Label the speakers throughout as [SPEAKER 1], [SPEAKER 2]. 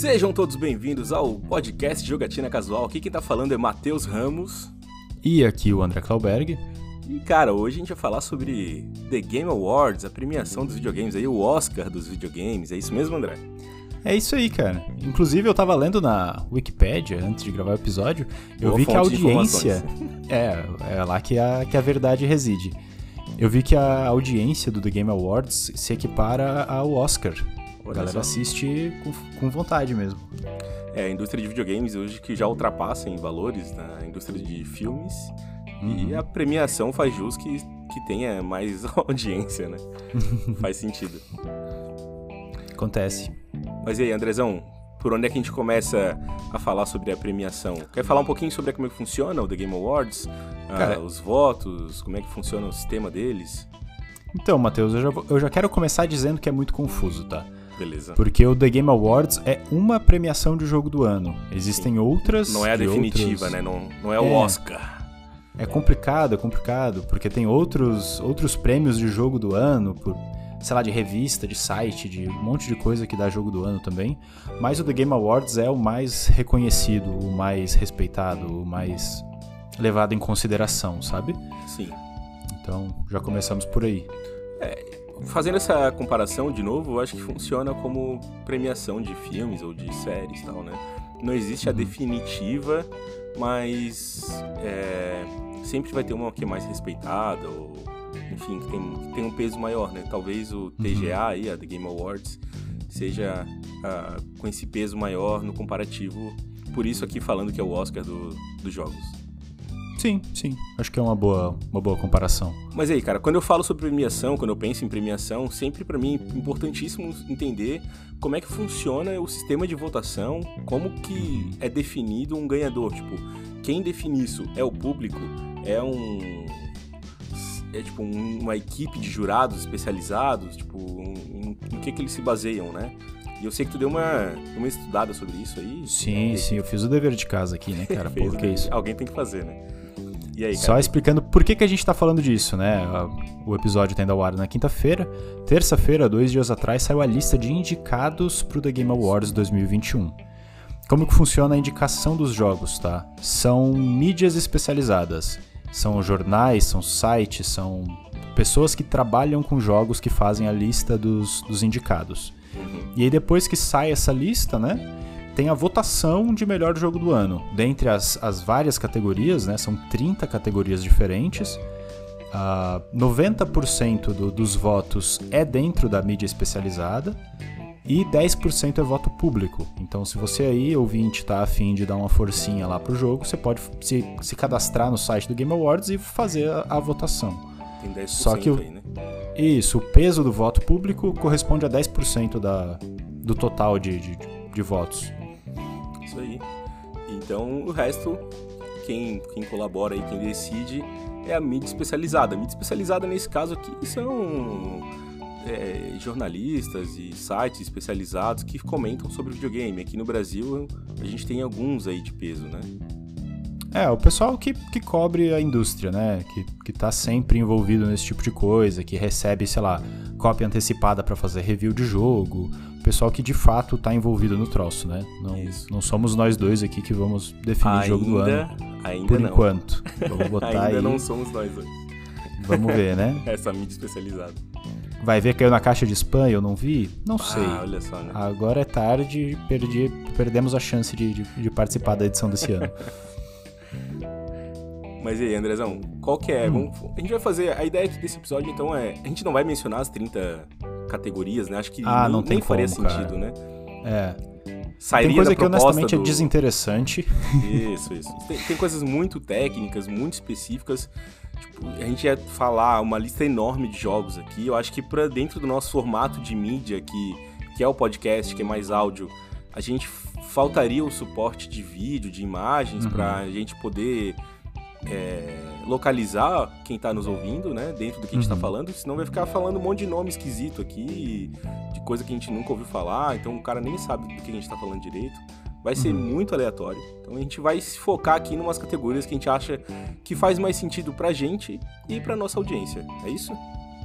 [SPEAKER 1] Sejam todos bem-vindos ao podcast Jogatina Casual. Aqui quem tá falando é Matheus Ramos.
[SPEAKER 2] E aqui o André Klauberg.
[SPEAKER 1] E cara, hoje a gente vai falar sobre The Game Awards, a premiação dos videogames aí, o Oscar dos videogames. É isso mesmo, André?
[SPEAKER 2] É isso aí, cara. Inclusive, eu tava lendo na Wikipedia, antes de gravar o episódio, eu vi que a audiência. É, é lá que a, que a verdade reside. Eu vi que a audiência do The Game Awards se equipara ao Oscar. A galera assiste com, com vontade mesmo.
[SPEAKER 1] É, a indústria de videogames hoje que já ultrapassa em valores na indústria de filmes. Uhum. E a premiação faz jus que, que tenha mais audiência, né? faz sentido.
[SPEAKER 2] Acontece.
[SPEAKER 1] Mas e aí, Andrezão, por onde é que a gente começa a falar sobre a premiação? Quer falar um pouquinho sobre como é que funciona o The Game Awards? Ah, Cara, ah, os votos, como é que funciona o sistema deles?
[SPEAKER 2] Então, Matheus, eu já, eu já quero começar dizendo que é muito confuso, tá?
[SPEAKER 1] Beleza.
[SPEAKER 2] Porque o The Game Awards é uma premiação de jogo do ano. Existem Sim. outras.
[SPEAKER 1] Não é a definitiva, outros... né? Não, não é, é o Oscar.
[SPEAKER 2] É complicado, é complicado, porque tem outros, outros prêmios de jogo do ano, por sei lá, de revista, de site, de um monte de coisa que dá jogo do ano também. Mas o The Game Awards é o mais reconhecido, o mais respeitado, o mais levado em consideração, sabe?
[SPEAKER 1] Sim.
[SPEAKER 2] Então já começamos por aí.
[SPEAKER 1] É, fazendo essa comparação de novo, eu acho que funciona como premiação de filmes ou de séries e tal, né? Não existe a uhum. definitiva, mas é, sempre vai ter uma que é mais respeitada ou enfim, que tem, que tem um peso maior, né? Talvez o TGA uhum. aí, a The Game Awards, seja uh, com esse peso maior no comparativo. Por isso aqui falando que é o Oscar do, dos jogos.
[SPEAKER 2] Sim, sim. Acho que é uma boa, uma boa comparação.
[SPEAKER 1] Mas aí, cara, quando eu falo sobre premiação, quando eu penso em premiação, sempre para mim é importantíssimo entender como é que funciona o sistema de votação, como que é definido um ganhador. Tipo, quem define isso é o público? É um é tipo um, uma equipe de jurados especializados, tipo, em, em que que eles se baseiam, né? E eu sei que tu deu uma, uma estudada sobre isso aí.
[SPEAKER 2] Sim, sim, eu fiz o dever de casa aqui, né, cara? Por que isso?
[SPEAKER 1] Alguém tem que fazer, né?
[SPEAKER 2] E aí, cara? Só explicando por que, que a gente tá falando disso, né? O episódio tem tá ao ar na quinta-feira. Terça-feira, dois dias atrás, saiu a lista de indicados pro The Game Awards 2021. Como que funciona a indicação dos jogos, tá? São mídias especializadas. São jornais, são sites, são pessoas que trabalham com jogos que fazem a lista dos, dos indicados. E aí depois que sai essa lista, né? Tem a votação de melhor jogo do ano. Dentre as, as várias categorias, né? São 30 categorias diferentes. Uh, 90% do, dos votos é dentro da mídia especializada e 10% é voto público. Então, se você aí, ouvinte, tá afim de dar uma forcinha lá pro jogo, você pode se, se cadastrar no site do Game Awards e fazer a, a votação.
[SPEAKER 1] Tem 10% Só que o, aí, né?
[SPEAKER 2] Isso, o peso do voto público corresponde a 10% da, do total de, de, de votos.
[SPEAKER 1] Isso aí. Então, o resto, quem, quem colabora aí, quem decide, é a mídia especializada. A mídia especializada, nesse caso aqui, são é, jornalistas e sites especializados que comentam sobre videogame. Aqui no Brasil a gente tem alguns aí de peso, né?
[SPEAKER 2] É, o pessoal que, que cobre a indústria, né? Que, que tá sempre envolvido nesse tipo de coisa, que recebe, sei lá, cópia antecipada para fazer review de jogo. Pessoal que de fato tá envolvido no troço, né? Não, não somos nós dois aqui que vamos definir o jogo do ano.
[SPEAKER 1] Ainda
[SPEAKER 2] por
[SPEAKER 1] não.
[SPEAKER 2] enquanto. Vamos botar
[SPEAKER 1] ainda
[SPEAKER 2] aí.
[SPEAKER 1] não somos nós dois.
[SPEAKER 2] Vamos ver, né?
[SPEAKER 1] Essa mídia especializada.
[SPEAKER 2] Vai ver caiu na caixa de spam eu não vi? Não ah, sei.
[SPEAKER 1] olha só, né?
[SPEAKER 2] Agora é tarde, perdi, perdemos a chance de, de, de participar da edição desse ano.
[SPEAKER 1] Mas e aí, Andrezão, qual que é? Hum. Vamos, a gente vai fazer. A ideia desse episódio, então, é. A gente não vai mencionar as 30 categorias, né? Acho que
[SPEAKER 2] ah,
[SPEAKER 1] nem,
[SPEAKER 2] não tem
[SPEAKER 1] nem faria
[SPEAKER 2] como,
[SPEAKER 1] sentido,
[SPEAKER 2] cara.
[SPEAKER 1] né?
[SPEAKER 2] É.
[SPEAKER 1] Sairia
[SPEAKER 2] tem coisa que honestamente
[SPEAKER 1] é do...
[SPEAKER 2] é desinteressante.
[SPEAKER 1] Isso, isso. Tem, tem coisas muito técnicas, muito específicas Tipo, a gente ia falar uma lista enorme de jogos aqui. Eu acho que para dentro do nosso formato de mídia, que, que é o podcast, que é mais áudio, a gente faltaria o suporte de vídeo, de imagens, uhum. para a gente poder é, localizar quem está nos ouvindo, né? Dentro do que a gente está uhum. falando. Senão vai ficar falando um monte de nome esquisito aqui, de coisa que a gente nunca ouviu falar. Então o cara nem sabe do que a gente está falando direito vai ser uhum. muito aleatório. Então a gente vai se focar aqui em umas categorias que a gente acha que faz mais sentido pra gente e pra nossa audiência. É isso?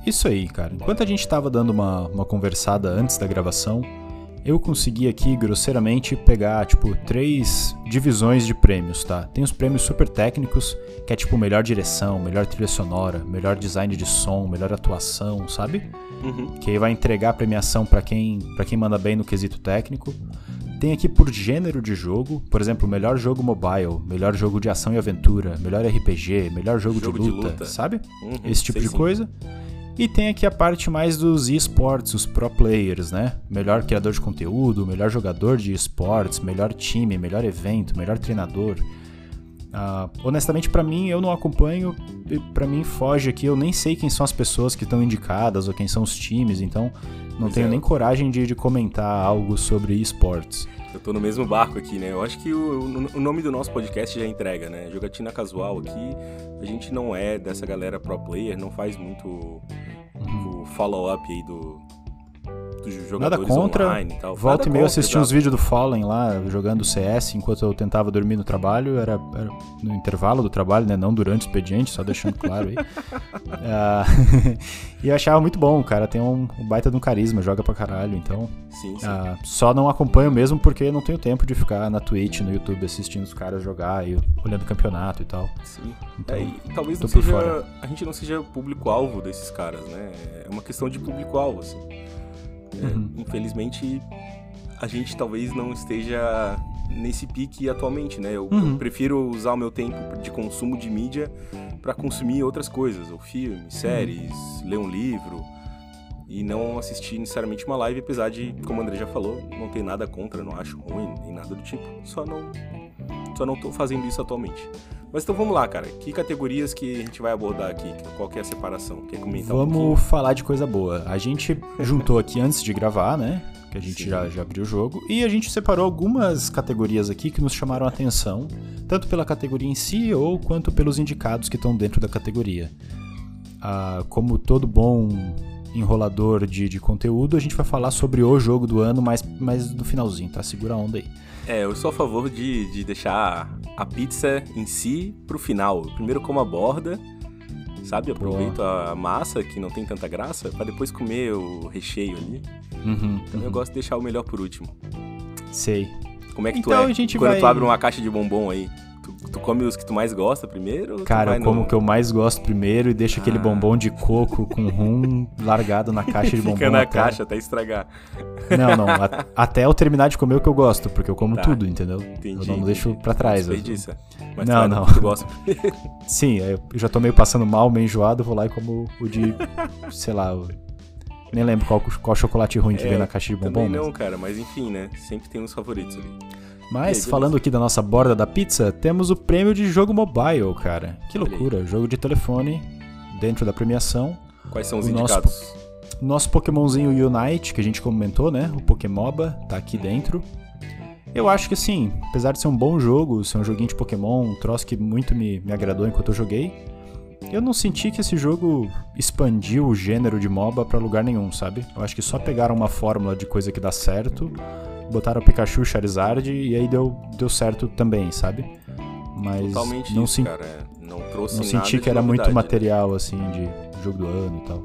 [SPEAKER 2] Isso aí, cara. Enquanto a gente tava dando uma, uma conversada antes da gravação, eu consegui aqui grosseiramente pegar tipo três divisões de prêmios, tá? Tem os prêmios super técnicos, que é tipo melhor direção, melhor trilha sonora, melhor design de som, melhor atuação, sabe? Uhum. Que aí vai entregar a premiação para quem para quem manda bem no quesito técnico. Tem aqui por gênero de jogo, por exemplo, melhor jogo mobile, melhor jogo de ação e aventura, melhor RPG, melhor jogo, jogo de, luta, de, luta, sabe? Uhum, Esse tipo de sim. E tem aqui a parte mais dos esportes, os pro players, né? Melhor criador de conteúdo, melhor jogador de esportes, melhor time, melhor evento, melhor treinador. Uh, honestamente, para mim, eu não acompanho, para mim foge aqui, eu nem sei quem são as pessoas que estão indicadas ou quem são os times, então não pois tenho é. nem coragem de, de, comentar algo sobre esportes.
[SPEAKER 1] Eu tô no mesmo barco aqui, né? Eu acho que o, o nome do nosso podcast já entrega, né? Jogatina Casual aqui, a gente não é dessa galera pro player, não faz muito uhum. o follow-up aí do, dos jogadores
[SPEAKER 2] Nada contra.
[SPEAKER 1] online e tal.
[SPEAKER 2] Volta Nada e meio assistir uns vídeos do Fallen lá, jogando CS, enquanto eu tentava dormir no trabalho, era, era no intervalo do trabalho, né? Não durante o expediente, só deixando claro aí. uh, e eu achava muito bom, o cara tem um, um, baita de um carisma, joga pra caralho, então... Sim, sim. Uh, só não acompanho mesmo porque não tenho tempo de ficar na Twitch, no YouTube, assistindo os caras jogar e olhando o campeonato e tal.
[SPEAKER 1] Sim. Então, é, e talvez não seja, a gente não seja público-alvo desses caras, né? É uma questão de público-alvo, assim. É, uhum. Infelizmente, a gente talvez não esteja nesse pique atualmente, né? Eu, uhum. eu prefiro usar o meu tempo de consumo de mídia para consumir outras coisas, ou filmes, séries, uhum. ler um livro e não assistir necessariamente uma live, apesar de, como o André já falou, não ter nada contra, não acho ruim, nem nada do tipo. Só não só não tô fazendo isso atualmente. Mas então vamos lá, cara. Que categorias que a gente vai abordar aqui? Qual que é a separação? Quer comentar
[SPEAKER 2] Vamos
[SPEAKER 1] um
[SPEAKER 2] falar de coisa boa. A gente juntou aqui antes de gravar, né? Que a gente já, já abriu o jogo. E a gente separou algumas categorias aqui que nos chamaram a atenção, tanto pela categoria em si ou quanto pelos indicados que estão dentro da categoria. Ah, como todo bom enrolador de, de conteúdo, a gente vai falar sobre o jogo do ano, mas, mas no finalzinho, tá? Segura a onda aí.
[SPEAKER 1] É, eu sou a favor de, de deixar a pizza em si pro final. Primeiro como a borda, sabe? Aproveito Boa. a massa, que não tem tanta graça, para depois comer o recheio ali. Uhum, então uhum. eu gosto de deixar o melhor por último.
[SPEAKER 2] Sei.
[SPEAKER 1] Como é que então, tu é? A gente Quando vai... tu abre uma caixa de bombom aí, Tu come os que tu mais gosta primeiro?
[SPEAKER 2] Cara, eu como o que eu mais gosto primeiro e deixo ah. aquele bombom de coco com rum largado na caixa de bombom.
[SPEAKER 1] Fica na até... caixa até estragar.
[SPEAKER 2] Não, não. A, até eu terminar de comer o que eu gosto, porque eu como tá. tudo, entendeu? Entendi. Eu não deixo pra trás.
[SPEAKER 1] Eu... Mas
[SPEAKER 2] não, não. Tu gosta. Sim, eu já tô meio passando mal, meio enjoado, vou lá e como o de, sei lá, nem lembro qual, qual chocolate ruim que é, vem na caixa de bombom.
[SPEAKER 1] Também não, mas... cara, mas enfim, né? Sempre tem uns favoritos ali.
[SPEAKER 2] Mas, falando aqui da nossa borda da pizza, temos o prêmio de jogo mobile, cara. Que loucura, jogo de telefone dentro da premiação.
[SPEAKER 1] Quais são os o indicados?
[SPEAKER 2] Nosso, nosso Pokémonzinho Unite, que a gente comentou, né? O Pokémoba, tá aqui dentro. Eu acho que assim, apesar de ser um bom jogo, ser um joguinho de Pokémon, um troço que muito me, me agradou enquanto eu joguei, eu não senti que esse jogo expandiu o gênero de MOBA para lugar nenhum, sabe? Eu acho que só pegaram uma fórmula de coisa que dá certo botaram o Pikachu, Charizard e aí deu, deu certo também, sabe? Mas
[SPEAKER 1] Totalmente
[SPEAKER 2] não,
[SPEAKER 1] isso, cara. É, não trouxe
[SPEAKER 2] não senti que era muito material assim de jogo do ano e tal.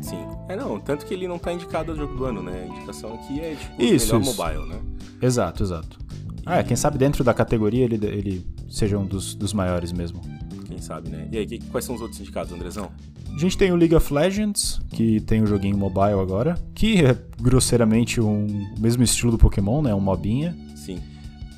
[SPEAKER 1] Sim. É não, tanto que ele não tá indicado ao jogo do ano, né? A indicação aqui é tipo isso, melhor isso. mobile, né?
[SPEAKER 2] Exato, exato. E... Ah, é, quem sabe dentro da categoria ele, ele seja um dos, dos maiores mesmo.
[SPEAKER 1] Quem sabe, né? E aí, que, quais são os outros indicados, Andrezão?
[SPEAKER 2] A gente tem o League of Legends, que tem o um joguinho mobile agora, que é grosseiramente um, o mesmo estilo do Pokémon, né? Um mobinha.
[SPEAKER 1] Sim.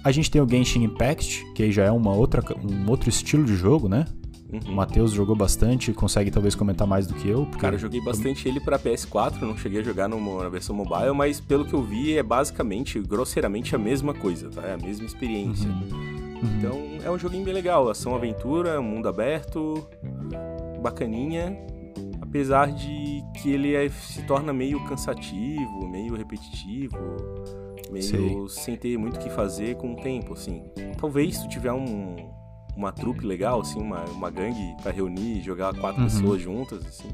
[SPEAKER 2] A gente tem o Genshin Impact, que aí já é uma outra, um outro estilo de jogo, né? Uhum. O Matheus jogou bastante, consegue talvez comentar mais do que eu.
[SPEAKER 1] Porque... Cara, eu joguei bastante ele para PS4, não cheguei a jogar no, na versão mobile, mas pelo que eu vi é basicamente, grosseiramente a mesma coisa, tá? É a mesma experiência. Uhum. Uhum. Então é um joguinho bem legal, ação aventura, mundo aberto, bacaninha, apesar de que ele é, se torna meio cansativo, meio repetitivo, meio Sei. sem ter muito o que fazer com o tempo, assim. Talvez se tu tiver um, uma trupe legal, assim, uma, uma gangue para reunir, jogar quatro uhum. pessoas juntas, assim,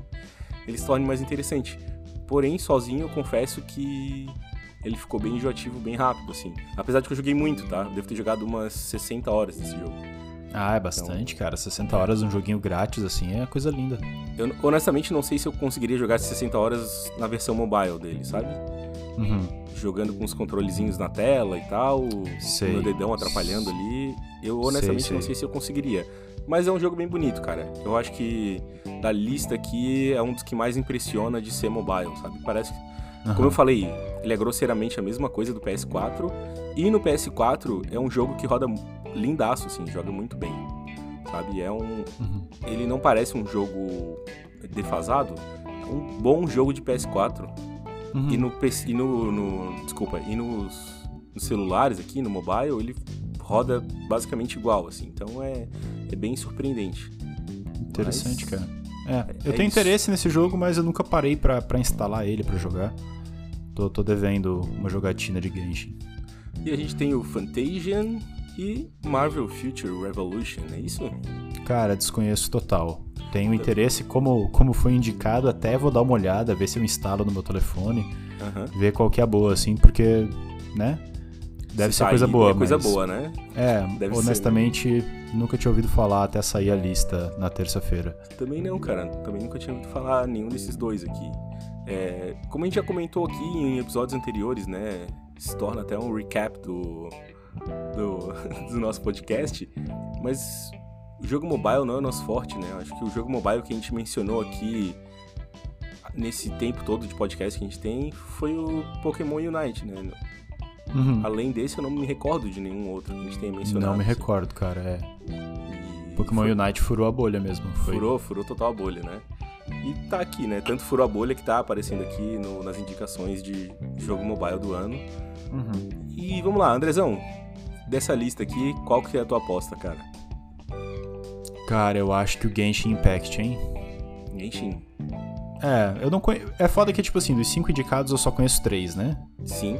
[SPEAKER 1] ele se torne mais interessante. Porém, sozinho eu confesso que ele ficou bem enjoativo bem rápido, assim. Apesar de que eu joguei muito, tá? Devo ter jogado umas 60 horas desse jogo.
[SPEAKER 2] Ah, é bastante, então, cara. 60 horas um joguinho grátis, assim, é coisa linda.
[SPEAKER 1] Eu honestamente não sei se eu conseguiria jogar 60 horas na versão mobile dele, sabe? uhum. jogando com os controlezinhos na tela e tal, sei. meu dedão atrapalhando ali. Eu honestamente sei, sei. não sei se eu conseguiria. Mas é um jogo bem bonito, cara. Eu acho que da lista aqui é um dos que mais impressiona de ser mobile, sabe? Parece Uhum. Como eu falei, ele é grosseiramente a mesma coisa do PS4. E no PS4 é um jogo que roda lindaço, assim, joga muito bem. Sabe? É um. Uhum. Ele não parece um jogo defasado, é um bom jogo de PS4. Uhum. E no PC. E no, no, desculpa, e nos, nos celulares aqui, no mobile, ele roda basicamente igual, assim. Então é, é bem surpreendente.
[SPEAKER 2] Interessante, mas... cara. É, é, eu é tenho isso. interesse nesse jogo, mas eu nunca parei para instalar ele para jogar. Tô, tô devendo uma jogatina de Genshin.
[SPEAKER 1] E a gente tem o Fantasian e Marvel Future Revolution, é isso?
[SPEAKER 2] Cara, desconheço total. Tenho interesse, como, como foi indicado, até vou dar uma olhada, ver se eu instalo no meu telefone, ver qual que é a boa, assim, porque, né? Deve ser coisa boa, é
[SPEAKER 1] coisa boa, né?
[SPEAKER 2] É, Deve honestamente, ser. nunca tinha ouvido falar até sair a lista na terça-feira.
[SPEAKER 1] Também não, cara. Também nunca tinha ouvido falar nenhum desses dois aqui. É, como a gente já comentou aqui em episódios anteriores, né? Se torna até um recap do, do, do nosso podcast. Mas o jogo mobile não é o nosso forte, né? Acho que o jogo mobile que a gente mencionou aqui nesse tempo todo de podcast que a gente tem foi o Pokémon Unite, né? Uhum. Além desse, eu não me recordo de nenhum outro que a gente tenha mencionado.
[SPEAKER 2] Não me recordo, cara, é. E Pokémon foi... Unite furou a bolha mesmo. Foi...
[SPEAKER 1] Furou, furou total a bolha, né? E tá aqui, né? Tanto furou a bolha que tá aparecendo aqui no, nas indicações de jogo mobile do ano. Uhum. E vamos lá, Andrezão. Dessa lista aqui, qual que é a tua aposta, cara?
[SPEAKER 2] Cara, eu acho que o Genshin Impact, hein?
[SPEAKER 1] Genshin.
[SPEAKER 2] É, eu não conheço. É foda que, tipo assim, dos cinco indicados eu só conheço três, né?
[SPEAKER 1] Sim.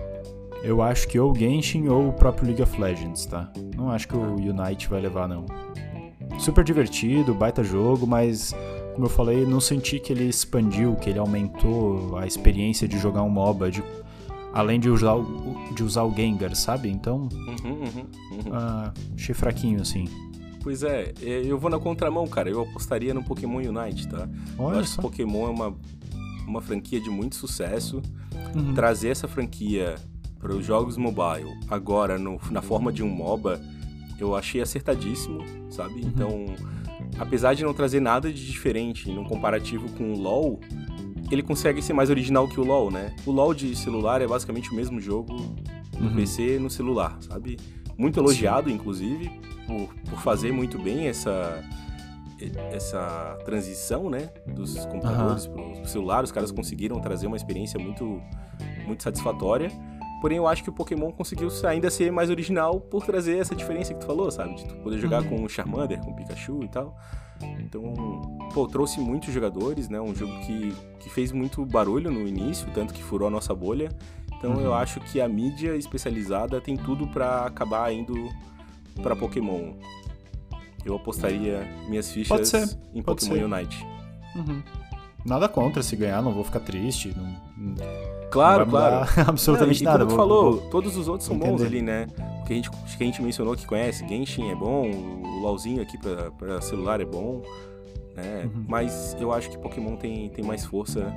[SPEAKER 2] Eu acho que ou o Genshin ou o próprio League of Legends, tá? Não acho que o Unite vai levar, não. Super divertido, baita jogo, mas como eu falei, não senti que ele expandiu, que ele aumentou a experiência de jogar um MOBA, de, além de usar, o, de usar o Gengar, sabe? Então, uhum, uhum, uhum. Ah, achei fraquinho, assim.
[SPEAKER 1] Pois é, é, eu vou na contramão, cara. Eu apostaria no Pokémon Unite, tá? Olha eu acho só. que Pokémon é uma, uma franquia de muito sucesso. Uhum. Trazer essa franquia para os jogos mobile, agora no, na forma de um MOBA, eu achei acertadíssimo, sabe? Uhum. Então, apesar de não trazer nada de diferente num comparativo com o LoL, ele consegue ser mais original que o LoL, né? O LoL de celular é basicamente o mesmo jogo no uhum. PC no celular, sabe? Muito elogiado, Sim. inclusive, por, por fazer muito bem essa essa transição, né, dos computadores uhum. para o celular, os caras conseguiram trazer uma experiência muito muito satisfatória. Porém, eu acho que o Pokémon conseguiu ainda ser mais original por trazer essa diferença que tu falou, sabe? De tu poder jogar uhum. com o Charmander, com o Pikachu e tal. Então, pô, trouxe muitos jogadores, né? Um jogo que, que fez muito barulho no início, tanto que furou a nossa bolha. Então, uhum. eu acho que a mídia especializada tem tudo para acabar indo para Pokémon. Eu apostaria minhas fichas em Pode Pokémon ser. Unite.
[SPEAKER 2] Uhum. Nada contra se ganhar, não vou ficar triste. Não,
[SPEAKER 1] claro, não claro.
[SPEAKER 2] absolutamente não, e, nada.
[SPEAKER 1] Como tu falou, vou, todos os outros são entender. bons ali, né? Que a, gente, que a gente mencionou que conhece, Genshin é bom, o LoLzinho aqui pra celular é bom, né? Uhum. Mas eu acho que Pokémon tem, tem mais força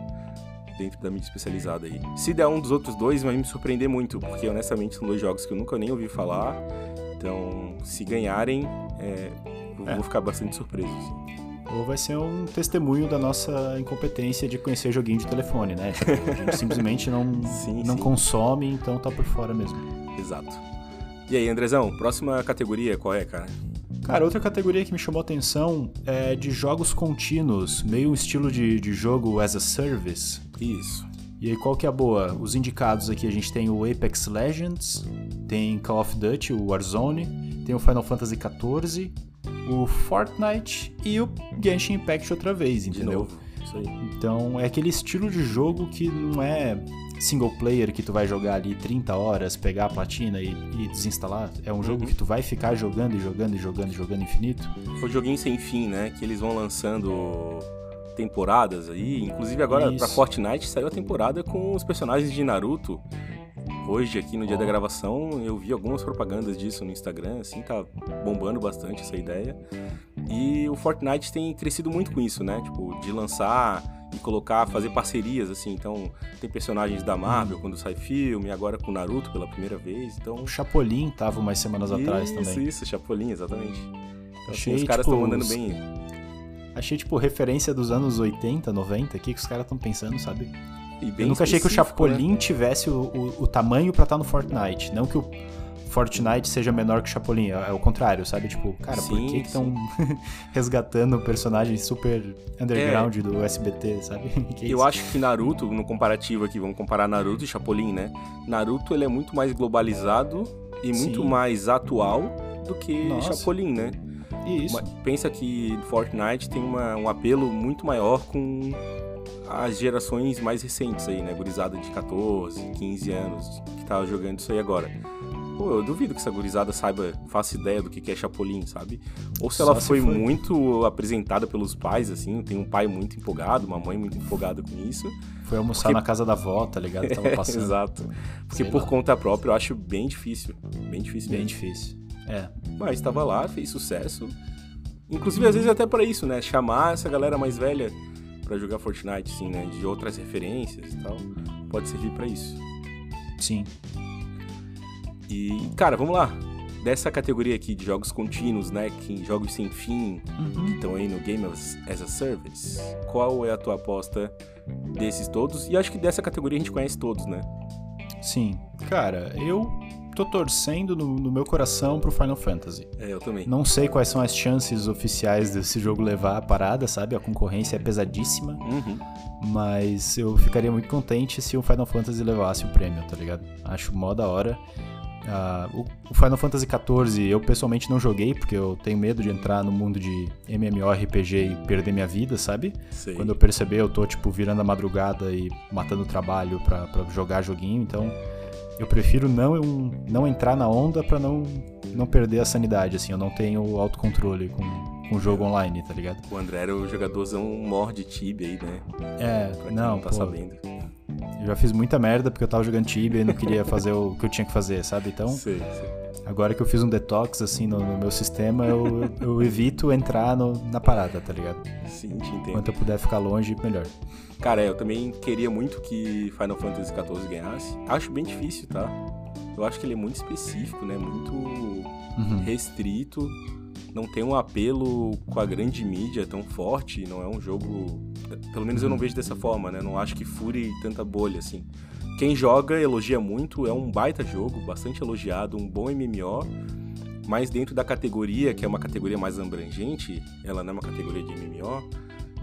[SPEAKER 1] dentro da mídia especializada aí. Se der um dos outros dois, vai me surpreender muito, porque honestamente são dois jogos que eu nunca nem ouvi falar. Então, se ganharem, é, eu é. vou ficar bastante surpreso. Assim.
[SPEAKER 2] Ou vai ser um testemunho da nossa incompetência de conhecer joguinho de telefone, né? Tipo, a gente simplesmente não, sim, não sim. consome, então tá por fora mesmo.
[SPEAKER 1] Exato. E aí, Andrezão, próxima categoria qual é, cara?
[SPEAKER 2] Cara, outra categoria que me chamou a atenção é de jogos contínuos, meio um estilo de, de jogo as a service.
[SPEAKER 1] Isso.
[SPEAKER 2] E aí, qual que é a boa? Os indicados aqui a gente tem o Apex Legends, tem Call of Duty, o Warzone, tem o Final Fantasy XIV, o Fortnite e o Genshin Impact outra vez, entendeu? De
[SPEAKER 1] novo. Isso aí.
[SPEAKER 2] Então é aquele estilo de jogo que não é single player que tu vai jogar ali 30 horas, pegar a platina e, e desinstalar. É um jogo uhum. que tu vai ficar jogando e jogando e jogando e jogando infinito.
[SPEAKER 1] O joguinho sem fim, né? Que eles vão lançando temporadas aí. Inclusive agora Isso. pra Fortnite saiu a temporada com os personagens de Naruto hoje, aqui no dia oh. da gravação, eu vi algumas propagandas disso no Instagram, assim, tá bombando bastante essa ideia. E o Fortnite tem crescido muito com isso, né? Tipo, de lançar e colocar, fazer parcerias, assim. Então, tem personagens da Marvel quando sai filme, agora com Naruto pela primeira vez. Então,
[SPEAKER 2] O Chapolin tava umas semanas atrás
[SPEAKER 1] isso,
[SPEAKER 2] também.
[SPEAKER 1] Isso, Chapolin, exatamente. Então, assim,
[SPEAKER 2] Achei,
[SPEAKER 1] os caras
[SPEAKER 2] tipo,
[SPEAKER 1] estão mandando
[SPEAKER 2] os-
[SPEAKER 1] bem.
[SPEAKER 2] Achei, tipo, referência dos anos 80, 90, o que, que os caras estão pensando, sabe? Eu nunca achei que o
[SPEAKER 1] específico, né?
[SPEAKER 2] Chapolin tivesse o, o, o tamanho pra estar no Fortnite. Não que o Fortnite seja menor que Chapolin, é, é o contrário, sabe? Tipo, cara, por
[SPEAKER 1] Sim,
[SPEAKER 2] que estão resgatando personagens super underground do SBT, sabe? Que
[SPEAKER 1] Eu acho que Naruto, no comparativo aqui, vamos comparar Naruto e Chapolin, né? Naruto ele é muito mais globalizado e muito
[SPEAKER 2] Sim.
[SPEAKER 1] mais atual do que
[SPEAKER 2] Nossa.
[SPEAKER 1] Chapolin, né?
[SPEAKER 2] Isso.
[SPEAKER 1] Pensa que Fortnite tem uma- um apelo muito maior com as gerações mais recentes aí, né? Gurizada de 14, 15 anos que tá jogando isso aí agora. Pô, eu duvido que essa gurizada saiba, faça ideia do que é Chapolin, sabe? Ou se
[SPEAKER 2] Só
[SPEAKER 1] ela
[SPEAKER 2] se
[SPEAKER 1] foi,
[SPEAKER 2] foi.
[SPEAKER 1] muito apresentada pelos pais, assim, tem um pai muito empolgado, uma mãe muito empolgada com isso.
[SPEAKER 2] Foi almoçar
[SPEAKER 1] porque-
[SPEAKER 2] na casa da avó, tá ligado? Tava passando.
[SPEAKER 1] Exato. Porque
[SPEAKER 2] Sei
[SPEAKER 1] por
[SPEAKER 2] lá.
[SPEAKER 1] conta própria eu acho bem difícil. Bem difícil
[SPEAKER 2] Bem
[SPEAKER 1] mesmo.
[SPEAKER 2] difícil. É.
[SPEAKER 1] Mas estava lá, fez sucesso. Inclusive, às vezes, até pra isso, né? Chamar essa galera mais velha pra jogar Fortnite, assim, né? De outras referências e tal. Pode servir pra isso.
[SPEAKER 2] Sim.
[SPEAKER 1] E, cara, vamos lá. Dessa categoria aqui de jogos contínuos, né? Que jogos sem fim,
[SPEAKER 2] Uhum.
[SPEAKER 1] que estão aí no Game as as a Service. Qual é a tua aposta desses todos? E acho que dessa categoria a gente conhece todos, né?
[SPEAKER 2] Sim. Cara, eu tô torcendo no, no meu coração pro Final Fantasy.
[SPEAKER 1] É, eu também.
[SPEAKER 2] Não sei quais são as chances oficiais desse jogo levar a parada, sabe? A concorrência é pesadíssima,
[SPEAKER 1] Uhum.
[SPEAKER 2] mas eu ficaria muito contente se o Final Fantasy levasse o prêmio, tá ligado? Acho mó da hora. Ah, o, Final Fantasy XIV eu pessoalmente não joguei, porque eu tenho medo de entrar no mundo de MMORPG e perder minha vida, sabe?
[SPEAKER 1] Sei.
[SPEAKER 2] Quando eu perceber, eu tô, tipo, virando a madrugada e matando o trabalho pra, pra jogar joguinho, então eu prefiro não, não entrar na onda pra não, não perder a sanidade, assim, eu não tenho autocontrole com, com o jogo online, tá ligado?
[SPEAKER 1] O André era o jogadorzão morde Tibia aí, né?
[SPEAKER 2] É,
[SPEAKER 1] Pra quem
[SPEAKER 2] não,
[SPEAKER 1] não tá
[SPEAKER 2] pô,
[SPEAKER 1] sabendo.
[SPEAKER 2] Eu já fiz muita merda porque eu tava jogando Tibia e não queria fazer o que eu tinha que fazer, sabe? Então,
[SPEAKER 1] Sei, sei.
[SPEAKER 2] agora que eu fiz um detox, assim, no, no meu sistema, eu, eu evito entrar no- na parada, tá ligado?
[SPEAKER 1] Sim, te entendo.
[SPEAKER 2] Quanto eu puder ficar longe, melhor.
[SPEAKER 1] Cara, eu também queria muito que Final Fantasy XIV ganhasse. Acho bem difícil, tá? Eu acho que ele é muito específico, né? Muito
[SPEAKER 2] Uhum.
[SPEAKER 1] restrito. Não tem um apelo com a grande mídia tão forte. Não é um jogo. Pelo menos eu não vejo dessa forma, né? Não acho que fure tanta bolha assim. Quem joga elogia muito, é um baita jogo, bastante elogiado, um bom MMO. Mas dentro da categoria, que é uma categoria mais abrangente, ela não é uma categoria de MMO,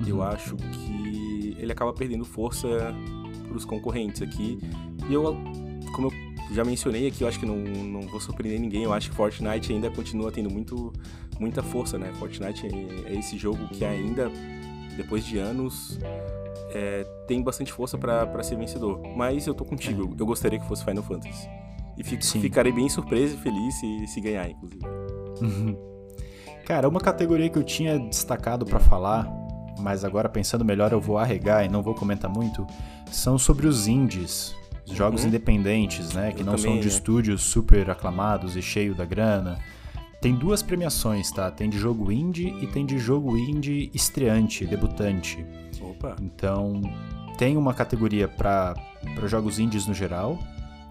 [SPEAKER 1] eu
[SPEAKER 2] Uhum.
[SPEAKER 1] acho que ele acaba perdendo força para os concorrentes aqui. E eu, como eu já mencionei aqui, eu acho que não, não vou surpreender ninguém. Eu acho que Fortnite ainda continua tendo muito, muita força, né? Fortnite é, é esse jogo que ainda, depois de anos, é, tem bastante força para ser vencedor. Mas eu tô contigo, eu, eu gostaria que fosse Final Fantasy. E fico- ficarei bem surpreso e feliz se, se ganhar, inclusive.
[SPEAKER 2] Uhum. Cara, uma categoria que eu tinha destacado pra falar, mas agora pensando melhor eu vou arregar e não vou comentar muito, são sobre os indies, os jogos
[SPEAKER 1] Uhum.
[SPEAKER 2] independentes, né, que
[SPEAKER 1] Eu
[SPEAKER 2] não são
[SPEAKER 1] também,
[SPEAKER 2] de
[SPEAKER 1] né?
[SPEAKER 2] estúdios super aclamados e cheio da grana. Tem duas premiações, tá? Tem de jogo indie e tem de jogo indie estreante, debutante.
[SPEAKER 1] Opa,
[SPEAKER 2] Então, tem uma categoria para jogos indies no geral.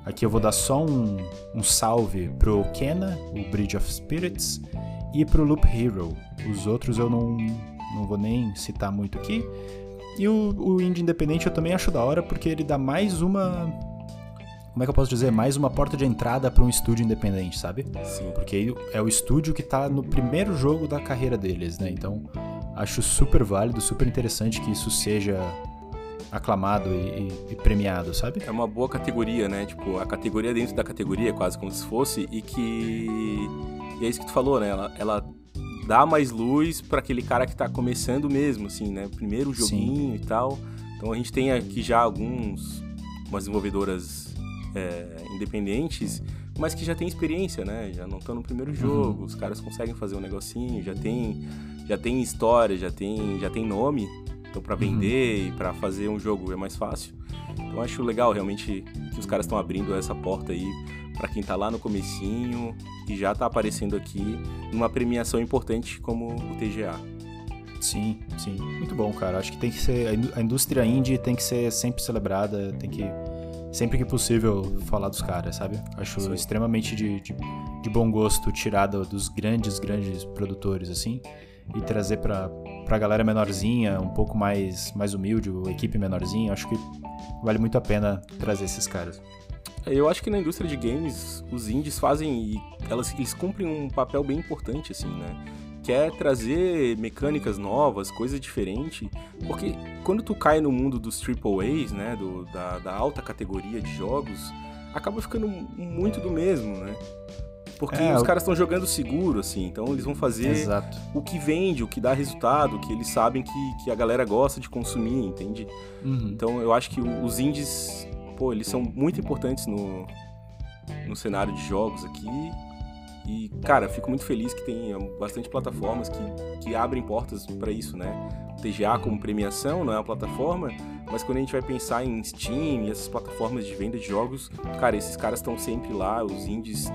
[SPEAKER 2] Aqui eu vou dar só um, um salve pro Kena, o Bridge of Spirits, e pro Loop Hero. Os outros eu não, não vou nem citar muito aqui. E o, o indie independente eu também acho da hora porque ele dá mais uma. Como é que eu posso dizer? Mais uma porta de entrada para um estúdio independente, sabe?
[SPEAKER 1] sim.
[SPEAKER 2] Porque é o estúdio que tá no primeiro jogo da carreira deles, né? Então, acho super válido, super interessante que isso seja aclamado e, e- premiado, sabe?
[SPEAKER 1] É uma boa categoria, né? Tipo, a categoria dentro da categoria, quase como se fosse, e que. E é isso que tu falou, né? Ela, ela dá mais luz pra aquele cara que tá começando mesmo, assim, né? Primeiro joguinho e tal. Então a gente tem aqui já alguns. umas desenvolvedoras é, independentes, mas que já tem experiência, né? Já não estão no primeiro jogo, os caras conseguem fazer um negocinho, já tem, já tem história, já tem, já tem nome. Então pra vender e pra fazer um jogo é mais fácil. Então acho legal realmente que os caras estão abrindo essa porta aí pra quem tá lá no comecinho e já tá aparecendo aqui numa premiação importante como o TGA.
[SPEAKER 2] Sim, sim. Muito bom, cara. Acho que tem que ser. A indústria indie tem que ser sempre celebrada, tem que. Sempre que possível falar dos caras, sabe? Acho sim. extremamente de, de, de, bom gosto tirada dos grandes, grandes produtores, assim, e trazer pra, pra galera menorzinha, um pouco mais, mais humilde, equipe menorzinha. Acho que vale muito a pena trazer esses caras.
[SPEAKER 1] É, eu acho que na indústria de games, os indies fazem e elas, eles cumprem um papel bem importante, assim, né? Quer trazer mecânicas novas, coisa diferente, porque quando tu cai no mundo dos triple A's, né, do, da, da alta categoria de jogos, acaba ficando muito do mesmo, né? Porque é, os caras estão jogando seguro, assim, então eles vão fazer Exato. o que vende, o que dá resultado, o que eles sabem que, que a galera gosta de consumir, entende? Uhum. Então eu acho que os indies, pô, eles são muito importantes no, no cenário de jogos aqui e, cara, fico muito feliz que tem bastante plataformas que, que abrem portas para isso, né? O TGA como premiação não é uma plataforma, mas quando a gente vai pensar em Steam e essas plataformas de venda de jogos, cara, esses caras estão sempre lá, os indies,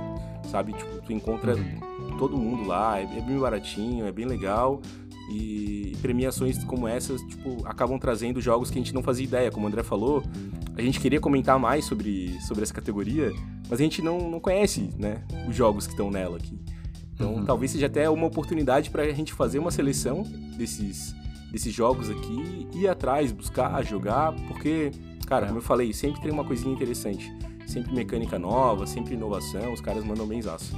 [SPEAKER 1] sabe? Tipo, tu encontra uhum. todo mundo lá, é, é bem baratinho, é bem legal. E premiações como essas, tipo, acabam trazendo jogos que a gente não fazia ideia. Como o André falou, a gente queria comentar mais sobre, sobre essa categoria, mas a gente não, não conhece, né, os jogos que estão nela aqui. Então, uhum. talvez seja até uma oportunidade para a gente fazer uma seleção desses, desses jogos aqui, ir atrás, buscar, jogar, porque, cara, como eu falei, sempre tem uma coisinha interessante. Sempre mecânica nova, sempre inovação, os caras mandam bem zaço.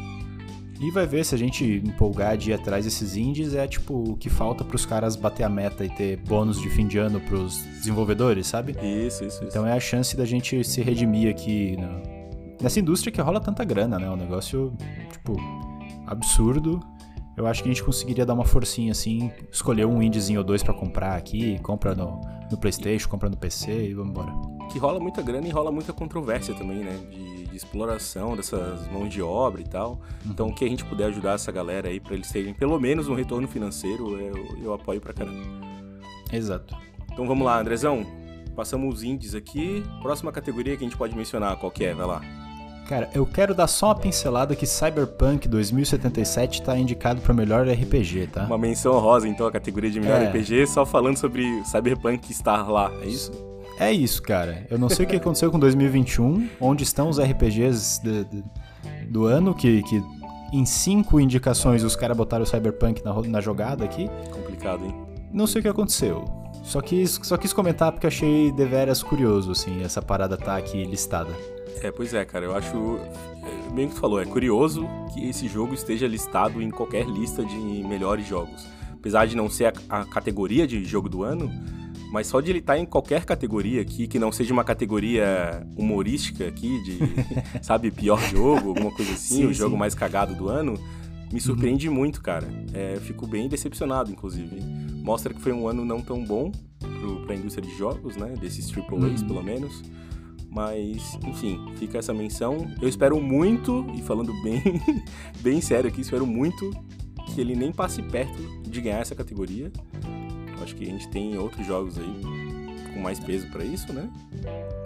[SPEAKER 2] E vai ver se a gente empolgar de ir atrás desses indies é tipo o que falta para os caras bater a meta e ter bônus de fim de ano para os desenvolvedores, sabe?
[SPEAKER 1] Isso, isso, isso.
[SPEAKER 2] Então é a chance da gente se redimir aqui no... nessa indústria que rola tanta grana, né? Um negócio, tipo, absurdo. Eu acho que a gente conseguiria dar uma forcinha assim, escolher um indiezinho ou dois para comprar aqui, compra no, no PlayStation, compra no PC e vamos embora.
[SPEAKER 1] Que rola muita grana e rola muita controvérsia também, né? De de exploração dessas mãos de obra e tal. Uhum. Então, que a gente puder ajudar essa galera aí para eles terem pelo menos um retorno financeiro, eu, eu apoio pra caramba.
[SPEAKER 2] Exato.
[SPEAKER 1] Então vamos lá, Andrezão. Passamos os indies aqui. Próxima categoria que a gente pode mencionar, qual que é? Vai lá.
[SPEAKER 2] Cara, eu quero dar só uma pincelada que Cyberpunk 2077 tá indicado para melhor RPG, tá?
[SPEAKER 1] Uma menção honrosa, então, a categoria de melhor é. RPG, só falando sobre Cyberpunk estar lá, é isso?
[SPEAKER 2] É isso, cara. Eu não sei o que aconteceu com 2021, onde estão os RPGs de, de, do ano, que, que em cinco indicações os caras botaram o Cyberpunk na, na jogada aqui.
[SPEAKER 1] Complicado, hein?
[SPEAKER 2] Não sei o que aconteceu. Só quis, só quis comentar porque achei deveras curioso, assim, essa parada tá aqui listada.
[SPEAKER 1] É, pois é, cara, eu acho. É, bem que tu falou, é curioso que esse jogo esteja listado em qualquer lista de melhores jogos. Apesar de não ser a, a categoria de jogo do ano, mas só de ele estar em qualquer categoria aqui, que não seja uma categoria humorística aqui, de, sabe, pior jogo, alguma coisa assim, sim, o jogo mais cagado do ano, me surpreende uhum. muito, cara. É, fico bem decepcionado, inclusive. Mostra que foi um ano não tão bom para a indústria de jogos, né? Desses Triple A's, uhum. pelo menos. Mas, enfim, fica essa menção. Eu espero muito, e falando bem, bem sério aqui, espero muito que ele nem passe perto de ganhar essa categoria. Acho que a gente tem outros jogos aí com mais peso para isso, né?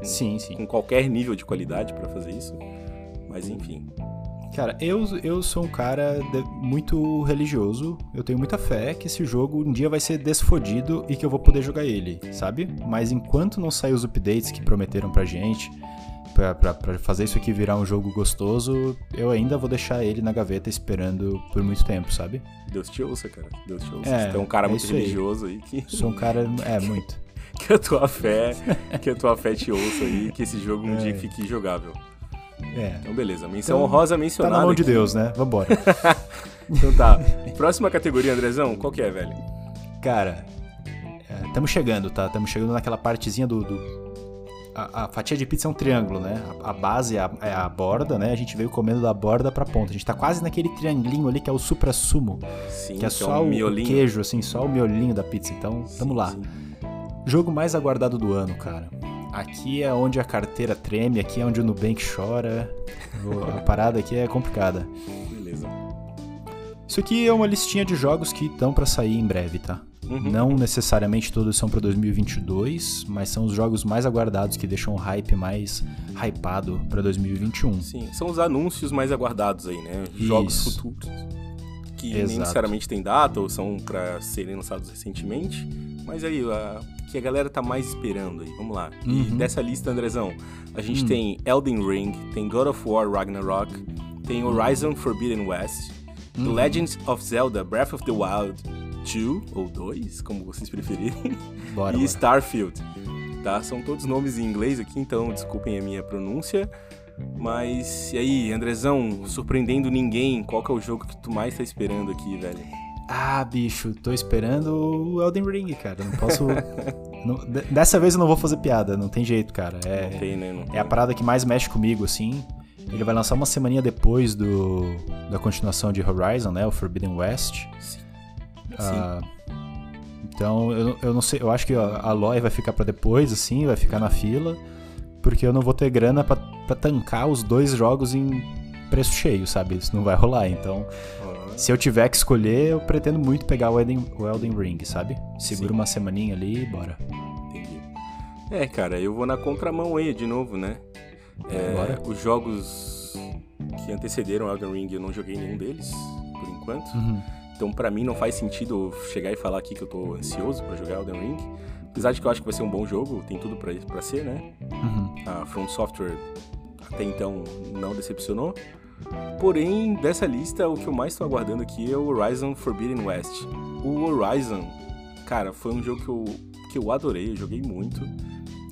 [SPEAKER 1] Com,
[SPEAKER 2] sim, sim.
[SPEAKER 1] Com qualquer nível de qualidade para fazer isso. Mas enfim.
[SPEAKER 2] Cara, eu, eu sou um cara de, muito religioso. Eu tenho muita fé que esse jogo um dia vai ser desfodido e que eu vou poder jogar ele, sabe? Mas enquanto não sair os updates que prometeram pra gente, para fazer isso aqui virar um jogo gostoso, eu ainda vou deixar ele na gaveta esperando por muito tempo, sabe?
[SPEAKER 1] Deus te ouça, cara. Deus te ouça. É, Você é um cara é muito religioso aí. aí que...
[SPEAKER 2] Sou um cara, é, muito.
[SPEAKER 1] que a tua fé, que a tua fé te ouça aí, que esse jogo um é. dia fique jogável. É. Então, beleza. Menção então, honrosa mencionada.
[SPEAKER 2] Tá na mão de
[SPEAKER 1] aqui.
[SPEAKER 2] Deus, né? Vambora.
[SPEAKER 1] então tá. Próxima categoria, Andrezão, qual que é, velho?
[SPEAKER 2] Cara, estamos é, chegando, tá? Estamos chegando naquela partezinha do, do a, a, fatia de pizza é um triângulo, né? A, a base é a, é a, borda, né? A gente veio comendo da borda pra ponta. A gente tá quase naquele triangulinho ali que é o supra-sumo. Sim, que é só é um o, o queijo, assim, só o miolinho da pizza. Então, sim, tamo lá. Sim. Jogo mais aguardado do ano, cara. Aqui é onde a carteira treme, aqui é onde o Nubank chora. a parada aqui é complicada.
[SPEAKER 1] Beleza.
[SPEAKER 2] Isso aqui é uma listinha de jogos que estão para sair em breve, tá? Uhum. Não necessariamente todos são para 2022, mas são os jogos mais aguardados que deixam o hype mais hypado para 2021.
[SPEAKER 1] Sim, são os anúncios mais aguardados aí, né? Jogos Isso. futuros. Que Exato. nem necessariamente tem data ou são para serem lançados recentemente. Mas aí, a, que a galera tá mais esperando aí, vamos lá. Uhum. E dessa lista, Andrezão, a gente uhum. tem Elden Ring, tem God of War Ragnarok, tem Horizon Forbidden West, The uhum. Legends of Zelda Breath of the Wild 2, ou 2, como vocês preferirem, bora, e bora. Starfield. Tá? São todos nomes em inglês aqui, então desculpem a minha pronúncia. Mas e aí, Andrezão, surpreendendo ninguém, qual que é o jogo que tu mais tá esperando aqui, velho?
[SPEAKER 2] Ah, bicho, tô esperando o Elden Ring, cara. Não posso. não, dessa vez eu não vou fazer piada, não tem jeito, cara. É,
[SPEAKER 1] não tem, né? Não
[SPEAKER 2] é a parada que mais mexe comigo, assim. Ele vai lançar uma semaninha depois do da continuação de Horizon, né? O Forbidden West. Sim. Ah, então, eu, eu não sei, eu acho que a Aloy vai ficar para depois, assim, vai ficar na fila porque eu não vou ter grana para tancar os dois jogos em preço cheio, sabe? Isso não vai rolar. Então, uhum. se eu tiver que escolher, eu pretendo muito pegar o Elden, o Elden Ring, sabe? Segura Sim. uma semaninha ali e bora.
[SPEAKER 1] Entendi. É, cara, eu vou na contramão aí de novo, né? É, bora. Os jogos que antecederam o Elden Ring, eu não joguei nenhum deles, por enquanto. Uhum. Então, para mim, não faz sentido chegar e falar aqui que eu tô ansioso para jogar Elden Ring. Apesar de que eu acho que vai ser um bom jogo, tem tudo para ser, né? Uhum. A From Software até então não decepcionou. Porém, dessa lista, o que eu mais estou aguardando aqui é o Horizon Forbidden West. O Horizon, cara, foi um jogo que eu, que eu adorei, eu joguei muito.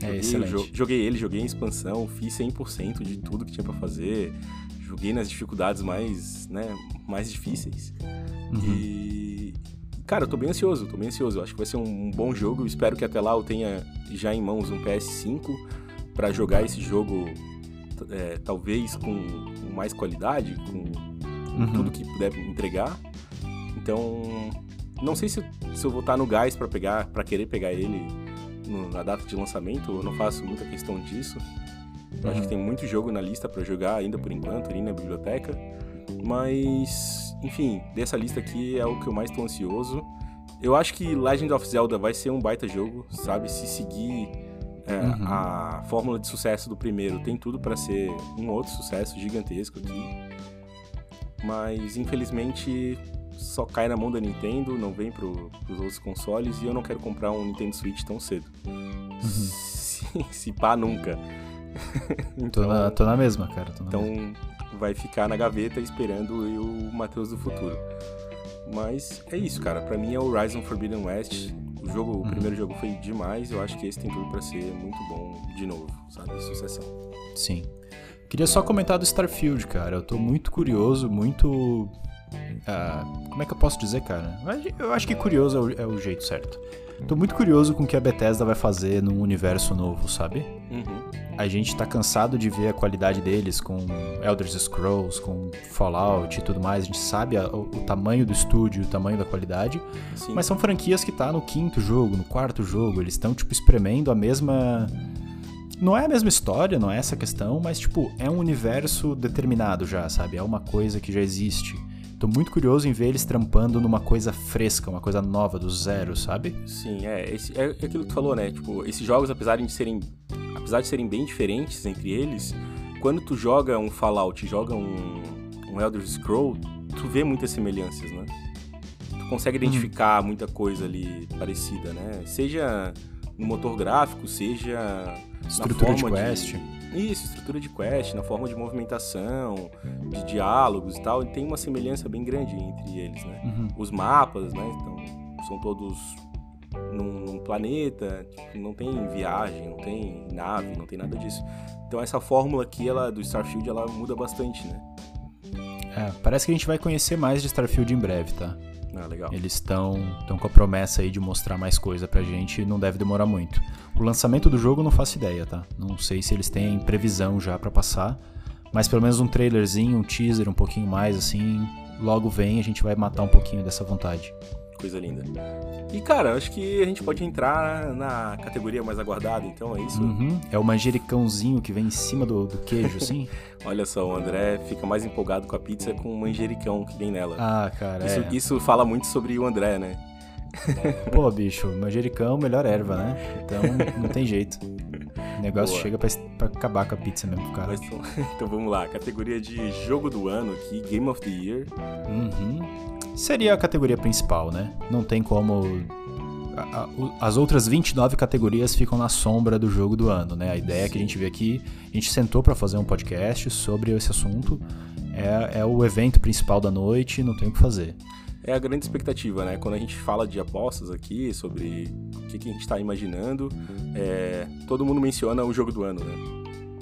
[SPEAKER 2] É joguei,
[SPEAKER 1] jo joguei ele, joguei em expansão, fiz 100% de tudo que tinha para fazer. Joguei nas dificuldades mais, né, mais difíceis. Uhum. E Cara, eu tô bem ansioso, tô bem ansioso. Acho que vai ser um bom jogo. Espero que até lá eu tenha já em mãos um PS5 para jogar esse jogo, é, talvez com, com, mais qualidade, com uhum. tudo que puder entregar. Então, não sei se, se eu vou estar no gás para pegar, para querer pegar ele no, na data de lançamento. Eu não faço muita questão disso. Eu uhum. acho que uhum. tem muito jogo na lista para jogar ainda por enquanto ali na biblioteca. Mas, enfim, dessa lista aqui é o que eu mais tô ansioso. Eu acho que Legend of Zelda vai ser um baita jogo, sabe? Se seguir é, uhum. a fórmula de sucesso do primeiro, tem tudo para ser um outro sucesso gigantesco aqui. Mas, infelizmente, só cai na mão da Nintendo, não vem pro, pros outros consoles e eu não quero comprar um Nintendo Switch tão cedo. Uhum. Se, se pá, nunca.
[SPEAKER 2] então, tô, na, tô na mesma, cara. Na
[SPEAKER 1] então,
[SPEAKER 2] mesma
[SPEAKER 1] vai ficar na gaveta esperando o Matheus do futuro. Mas é isso, cara. Para mim é o Horizon Forbidden West. O jogo, uhum. o primeiro jogo foi demais. Eu acho que esse tem tudo para ser muito bom de novo, sabe? Sucessão.
[SPEAKER 2] Sim. Queria só comentar do Starfield, cara. Eu tô muito curioso, muito. Uh, como é que eu posso dizer, cara? Eu acho que curioso é o, é o jeito certo. Tô muito curioso com o que a Bethesda vai fazer num universo novo, sabe? Uhum. A gente tá cansado de ver a qualidade deles com Elder Scrolls, com Fallout e tudo mais. A gente sabe a, o, o, tamanho do estúdio, o tamanho da qualidade. Sim. Mas são franquias que tá no quinto jogo, no quarto jogo. Eles estão, tipo, espremendo a mesma. Não é a mesma história, não é essa questão, mas, tipo, é um universo determinado já, sabe? É uma coisa que já existe. Tô muito curioso em ver eles trampando numa coisa fresca, uma coisa nova, do zero, sabe?
[SPEAKER 1] Sim, é. Esse, é aquilo que tu falou, né? Tipo, esses jogos, apesar de serem. Apesar de serem bem diferentes entre eles, quando tu joga um Fallout, joga um, um Elder Scroll, tu vê muitas semelhanças, né? Tu consegue uhum. identificar hum. muita coisa ali parecida, né? Seja no motor gráfico, seja
[SPEAKER 2] estrutura de quest.
[SPEAKER 1] De isso, estrutura de quest, na forma de movimentação, de diálogos e tal, e tem uma semelhança bem grande entre eles, né? Uhum. Os mapas, né? Então, são todos num, num planeta, tipo, não tem viagem, não tem nave, não tem nada disso. Então essa fórmula aqui, ela, do Starfield, ela muda bastante, né?
[SPEAKER 2] É, parece que a gente vai conhecer mais de Starfield em breve, tá?
[SPEAKER 1] Ah, legal.
[SPEAKER 2] Eles estão com a promessa aí de mostrar mais coisa pra gente não deve demorar muito. O lançamento do jogo não faço ideia, tá? Não sei se eles têm previsão já para passar, mas pelo menos um trailerzinho, um teaser, um pouquinho mais assim, logo vem a gente vai matar um pouquinho dessa vontade.
[SPEAKER 1] Coisa linda. E cara, acho que a gente pode entrar na categoria mais aguardada, então é isso?
[SPEAKER 2] Uhum. É o manjericãozinho que vem em cima do, do queijo, assim?
[SPEAKER 1] Olha só, o André fica mais empolgado com a pizza com o manjericão que vem nela.
[SPEAKER 2] Ah, cara.
[SPEAKER 1] Isso,
[SPEAKER 2] é.
[SPEAKER 1] isso fala muito sobre o André, né?
[SPEAKER 2] Pô, bicho, manjericão, melhor erva, né? Então não tem jeito. O negócio Boa. chega pra, pra, acabar com a pizza mesmo, cara. Mas,
[SPEAKER 1] então, então, vamos lá, categoria de jogo do ano aqui, Game of the Year.
[SPEAKER 2] Uhum. Seria a categoria principal, né? Não tem como as outras 29 categorias ficam na sombra do jogo do ano, né? A ideia Sim. que a gente vê aqui, a gente sentou para fazer um podcast sobre esse assunto, é, é o evento principal da noite, não tem o que fazer
[SPEAKER 1] é a grande expectativa, né? Quando a gente fala de apostas aqui, sobre o que, que a gente está imaginando, é, todo mundo menciona o jogo do ano, né?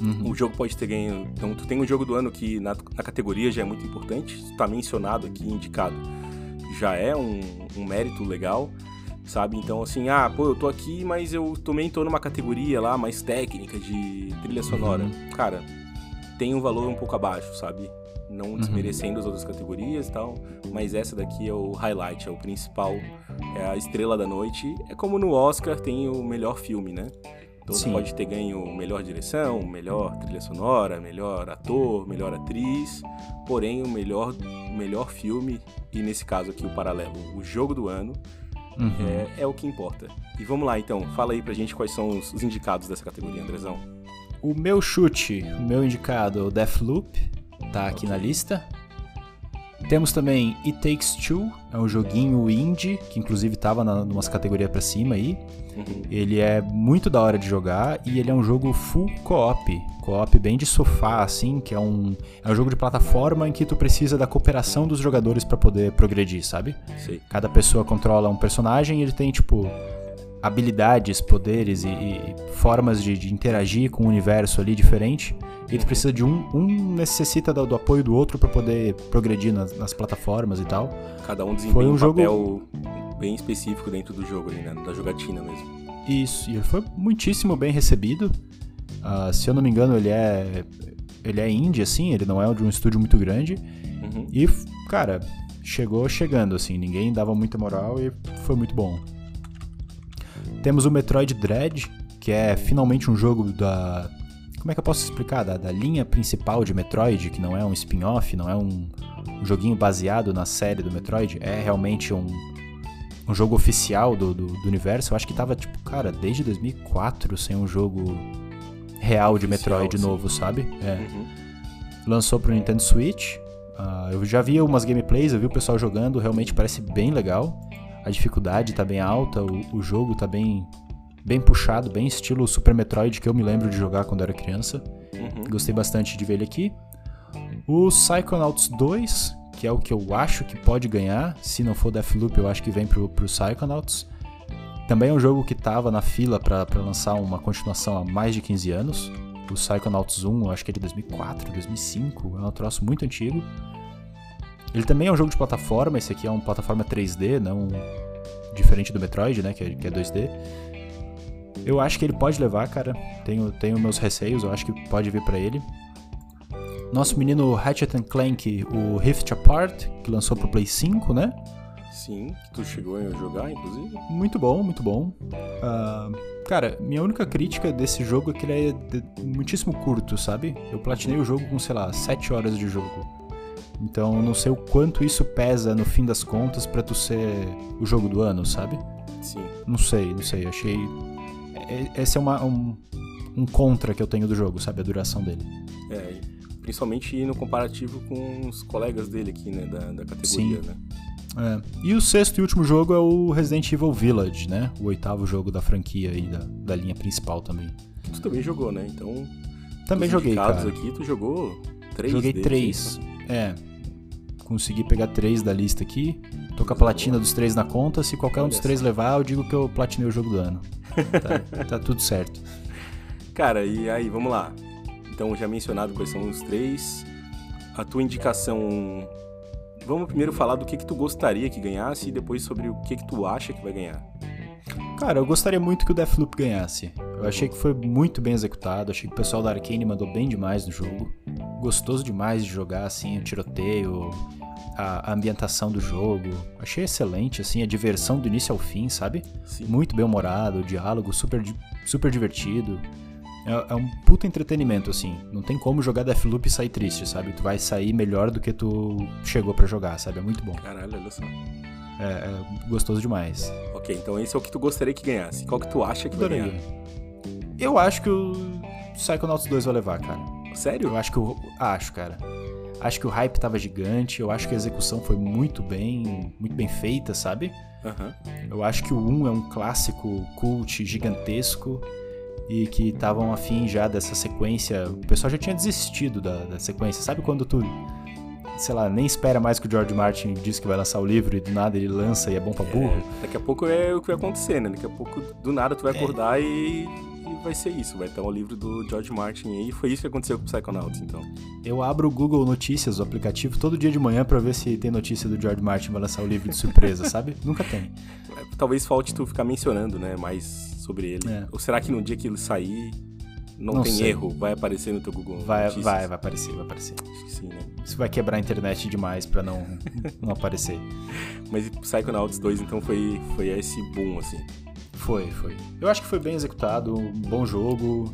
[SPEAKER 1] Uhum. O jogo pode ter ganho. Então, tu tem um jogo do ano que na, na categoria já é muito importante, está mencionado aqui, indicado, já é um, um, mérito legal, sabe? Então, assim, ah, pô, eu tô aqui, mas eu também tô numa categoria lá mais técnica de trilha sonora. Uhum. Cara, tem um valor um pouco abaixo, sabe? Não uhum. desmerecendo uhum. as outras categorias e tal, mas essa daqui é o highlight, é o principal, é a estrela da noite. É como no Oscar tem o melhor filme, né? Então Sim. pode ter ganho melhor direção, melhor trilha sonora, melhor ator, melhor atriz, porém o melhor, melhor filme, e nesse caso aqui o paralelo, o jogo do ano, uhum. é, é, o que importa. E vamos lá então, fala aí pra gente quais são os, os indicados dessa categoria, Andrezão.
[SPEAKER 2] O meu chute, o meu indicado é o Deathloop, tá aqui na lista. Temos também It Takes Two, é um joguinho indie, que inclusive estava em umas categorias para cima aí. Uhum. Ele é muito da hora de jogar e ele é um jogo full co-op. Co-op bem de sofá, assim, que é um, é um jogo de plataforma em que tu precisa da cooperação dos jogadores para poder progredir, sabe? Sim. Cada pessoa controla um personagem e ele tem, tipo, habilidades, poderes e, e formas de, de, interagir com o universo ali diferente. Ele precisa de um, um necessita do, do apoio do outro para poder progredir nas, nas, plataformas e tal.
[SPEAKER 1] Cada um desempenha foi um, um jogo... papel bem específico dentro do jogo ali, né? Da jogatina mesmo.
[SPEAKER 2] Isso, e foi muitíssimo bem recebido. Uh, se eu não me engano, ele é ele é indie, assim, ele não é de um estúdio muito grande. Uhum. E, cara, chegou chegando, assim, ninguém dava muita moral e foi muito bom. Temos o Metroid Dread, que é finalmente um jogo da. Como é que eu posso explicar? Da, da linha principal de Metroid, que não é um spin-off, não é um, um, joguinho baseado na série do Metroid, é realmente um, um jogo oficial do, do, do, universo. Eu acho que tava, tipo, cara, desde 2004 sem um jogo real de Metroid sim. novo, sabe? É. Uhum. Lançou pro Nintendo Switch. Uh, eu já vi umas gameplays, eu vi o pessoal jogando, realmente parece bem legal a dificuldade tá bem alta, o, o jogo tá bem, bem puxado, bem estilo Super Metroid que eu me lembro de jogar quando era criança. Uhum. Gostei bastante de ver ele aqui. O Psychonauts 2, que é o que eu acho que pode ganhar. Se não for Deathloop, eu acho que vem pro, pro Psychonauts. Também é um jogo que tava na fila para lançar uma continuação há mais de 15 anos. O Psychonauts 1, eu acho que é de 2004, 2005, é um troço muito antigo. Ele também é um jogo de plataforma, esse aqui é uma plataforma 3D, não diferente do Metroid, né, que é, que é 2D. Eu acho que ele pode levar, cara. Tenho, tenho meus receios, eu acho que pode vir para ele. Nosso menino Ratchet Clank, o Rift Apart, que lançou pro Play 5, né?
[SPEAKER 1] Sim, que tu chegou a jogar, inclusive.
[SPEAKER 2] Muito bom, muito bom. Uh, cara, minha única crítica desse jogo é que ele é muitíssimo curto, sabe? Eu platinei o jogo com, sei lá, 7 horas de jogo. Então eu não sei o quanto isso pesa no fim das contas para tu ser o jogo do ano, sabe?
[SPEAKER 1] Sim.
[SPEAKER 2] Não sei, não sei. Achei. É, esse é uma, um, um contra que eu tenho do jogo, sabe? A duração dele.
[SPEAKER 1] É, principalmente no comparativo com os colegas dele aqui, né? Da, da categoria, Sim. né?
[SPEAKER 2] É. E o sexto e último jogo é o Resident Evil Village, né? O oitavo jogo da franquia aí, da, da linha principal também.
[SPEAKER 1] Tu também jogou, né? Então.
[SPEAKER 2] Também joguei, cara.
[SPEAKER 1] aqui, tu jogou três
[SPEAKER 2] Joguei três. É. Consegui pegar três da lista aqui. Tô com a platina dos três na conta. Se qualquer um dos três levar, eu digo que eu platinei o jogo do ano. Tá, tá tudo certo.
[SPEAKER 1] Cara, e aí, vamos lá. Então, já mencionado quais são os três. A tua indicação. Vamos primeiro falar do que, que tu gostaria que ganhasse e depois sobre o que, que tu acha que vai ganhar.
[SPEAKER 2] Cara, eu gostaria muito que o Deathloop ganhasse. Eu achei que foi muito bem executado, achei que o pessoal da Arkane mandou bem demais no jogo. Gostoso demais de jogar, assim, o tiroteio, a, ambientação do jogo. Achei excelente, assim, a diversão do início ao fim, sabe? Sim. Muito bem humorado, o diálogo super, super divertido. É, é, um puta entretenimento, assim. Não tem como jogar Deathloop e sair triste, sabe? Tu vai sair melhor do que tu chegou para jogar, sabe? É muito bom.
[SPEAKER 1] Caralho, olha só.
[SPEAKER 2] É, é, gostoso demais.
[SPEAKER 1] Ok, então esse é o que tu gostaria que ganhasse. Qual que tu acha que vai ganhar?
[SPEAKER 2] Eu acho que o Psychonauts 2 vai levar, cara.
[SPEAKER 1] Sério?
[SPEAKER 2] Eu acho que o. Acho, cara. Acho que o hype tava gigante, eu acho que a execução foi muito bem, muito bem feita, sabe?
[SPEAKER 1] Aham.
[SPEAKER 2] Eu acho que o 1 é um clássico cult gigantesco e que estavam afim já dessa sequência. O pessoal já tinha desistido da, da sequência. Sabe quando tu, sei lá, nem espera mais que o George Martin diz que vai lançar o livro e do nada ele lança e é bom pra burro?
[SPEAKER 1] É, daqui a pouco é o que vai acontecer, né? Daqui a pouco, do nada, tu vai
[SPEAKER 2] É.
[SPEAKER 1] acordar e, e vai ser isso. Vai estar o livro do George Martin aí. Foi isso que aconteceu com o Psychonauts, então.
[SPEAKER 2] Eu abro o Google Notícias, o aplicativo, todo dia de manhã pra ver se tem notícia do George Martin vai lançar o livro de surpresa, sabe? Nunca tem.
[SPEAKER 1] É, Talvez falte tu ficar mencionando, né? Mais sobre ele.
[SPEAKER 2] É.
[SPEAKER 1] Ou será que no dia que ele sair, não,
[SPEAKER 2] Não
[SPEAKER 1] tem
[SPEAKER 2] sei.
[SPEAKER 1] erro? Vai aparecer no teu Google
[SPEAKER 2] Vai,
[SPEAKER 1] Notícias?
[SPEAKER 2] vai, vai aparecer, vai aparecer.
[SPEAKER 1] Acho que sim, né?
[SPEAKER 2] Isso vai quebrar a internet demais pra não, não aparecer.
[SPEAKER 1] Mas Psychonauts 2, então, foi, foi esse boom, assim.
[SPEAKER 2] Foi, foi. Eu acho que foi bem executado, um bom jogo,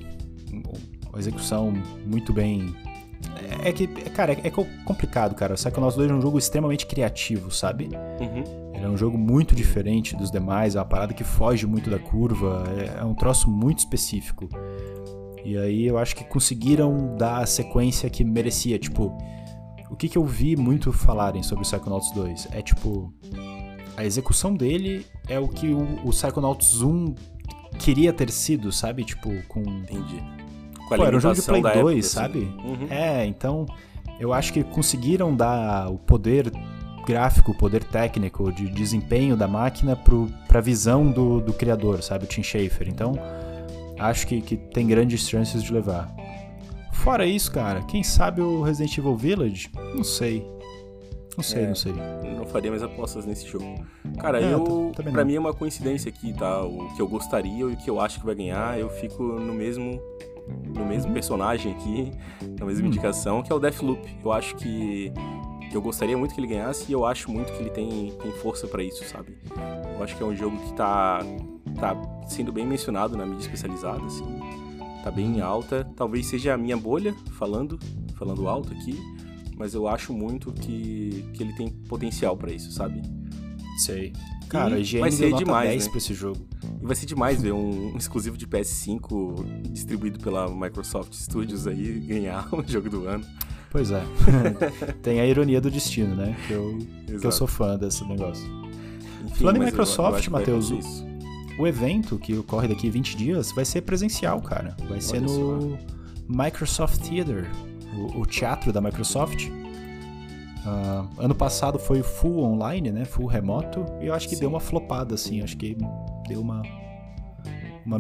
[SPEAKER 2] um- uma execução muito bem. É é que, cara, é, é co- complicado, cara. O Psychonauts 2 é um jogo extremamente criativo, sabe?
[SPEAKER 1] Uhum.
[SPEAKER 2] Ele é um jogo muito diferente dos demais, é uma parada que foge muito da curva, é, é um troço muito específico. E aí eu acho que conseguiram dar a sequência que merecia. Tipo, o que, que eu vi muito falarem sobre o Psychonauts 2 é tipo. A execução dele é o que o, o Psychonauts 1 queria ter sido, sabe? Tipo, com.
[SPEAKER 1] Entendi. Com a
[SPEAKER 2] Pô, era um jogo de Play
[SPEAKER 1] da época,
[SPEAKER 2] 2,
[SPEAKER 1] assim.
[SPEAKER 2] sabe?
[SPEAKER 1] Uhum.
[SPEAKER 2] É, então eu acho que conseguiram dar o poder gráfico, o poder técnico de desempenho da máquina pro, pra visão do, do criador, sabe? O Tim Schafer. Então, acho que, que tem grandes chances de levar. Fora isso, cara, quem sabe o Resident Evil Village? Não sei. Não sei,
[SPEAKER 1] É.
[SPEAKER 2] não sei.
[SPEAKER 1] Não faria mais apostas nesse jogo. Cara,
[SPEAKER 2] É,
[SPEAKER 1] eu.
[SPEAKER 2] também
[SPEAKER 1] Pra mim é uma coincidência aqui, tá? O que eu gostaria e o que eu acho que vai ganhar, eu fico no mesmo. No mesmo personagem aqui, na mesma
[SPEAKER 2] Hum.
[SPEAKER 1] indicação, que é o Deathloop. Eu acho que. Eu gostaria muito que ele ganhasse e eu acho muito que ele tem, tem força pra isso, sabe? Eu acho que é um jogo que tá, tá sendo bem mencionado na mídia especializada, assim. Tá bem alta. Talvez seja a minha bolha falando, falando alto aqui, mas eu acho muito que, que ele tem potencial pra isso, sabe?
[SPEAKER 2] Sei. Cara, a
[SPEAKER 1] E vai ser demais,
[SPEAKER 2] 10
[SPEAKER 1] né?
[SPEAKER 2] pra esse jogo.
[SPEAKER 1] E vai ser demais ver um, um exclusivo de PS5 distribuído pela Microsoft Studios aí ganhar o jogo do ano.
[SPEAKER 2] Pois é. tem a ironia do destino, né? Que eu, que eu sou fã desse negócio.
[SPEAKER 1] Enfim,
[SPEAKER 2] Falando em Microsoft, Matheus. O evento, que ocorre daqui 20 dias, vai ser presencial, cara. Vai ser
[SPEAKER 1] Olha
[SPEAKER 2] no Microsoft Theater, o, o teatro da Microsoft. Ah, ano passado foi full online, né? Full remoto. E eu acho que
[SPEAKER 1] Sim.
[SPEAKER 2] deu uma flopada, assim. Acho que deu uma. Uma.